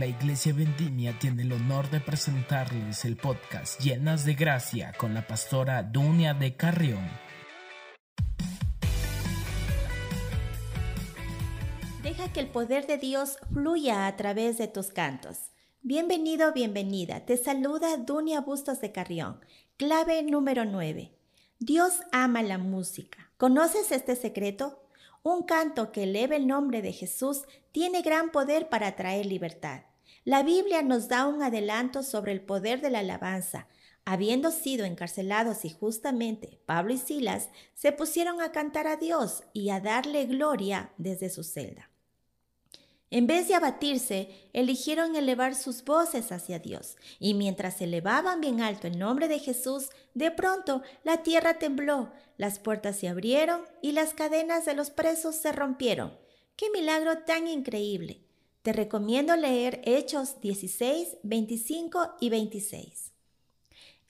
La Iglesia Vendimia tiene el honor de presentarles el podcast Llenas de Gracia con la pastora Dunia de Carrión. Deja que el poder de Dios fluya a través de tus cantos. Bienvenido, bienvenida. Te saluda Dunia Bustos de Carrión. Clave número 9. Dios ama la música. ¿Conoces este secreto? Un canto que eleve el nombre de Jesús tiene gran poder para traer libertad. La Biblia nos da un adelanto sobre el poder de la alabanza. Habiendo sido encarcelados y justamente Pablo y Silas se pusieron a cantar a Dios y a darle gloria desde su celda. En vez de abatirse, eligieron elevar sus voces hacia Dios, y mientras elevaban bien alto el nombre de Jesús, de pronto la tierra tembló, las puertas se abrieron y las cadenas de los presos se rompieron. ¡Qué milagro tan increíble! Te recomiendo leer Hechos 16, 25 y 26.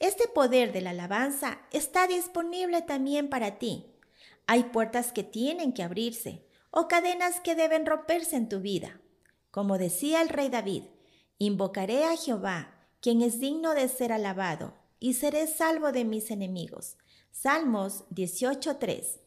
Este poder de la alabanza está disponible también para ti. Hay puertas que tienen que abrirse, o cadenas que deben romperse en tu vida. Como decía el rey David, invocaré a Jehová, quien es digno de ser alabado, y seré salvo de mis enemigos. Salmos 18.3.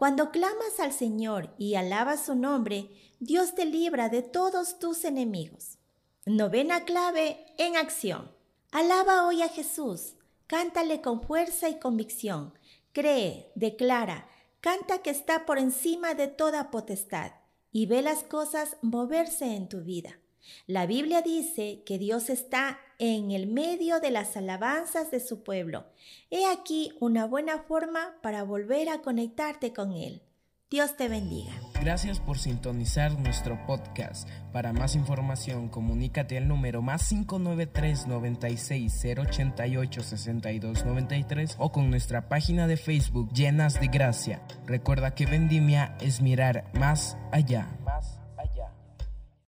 Cuando clamas al Señor y alabas su nombre, Dios te libra de todos tus enemigos. Novena clave en acción. Alaba hoy a Jesús, cántale con fuerza y convicción. Cree, declara, Canta que está por encima de toda potestad y ve las cosas moverse en tu vida. La Biblia dice que Dios está en el medio de las alabanzas de su pueblo. He aquí una buena forma para volver a conectarte con Él. Dios te bendiga. Gracias por sintonizar nuestro podcast. Para más información, comunícate al número más 593 96 088 62 93 o con nuestra página de Facebook Llenas de Gracia. Recuerda que Vendimia es mirar más allá.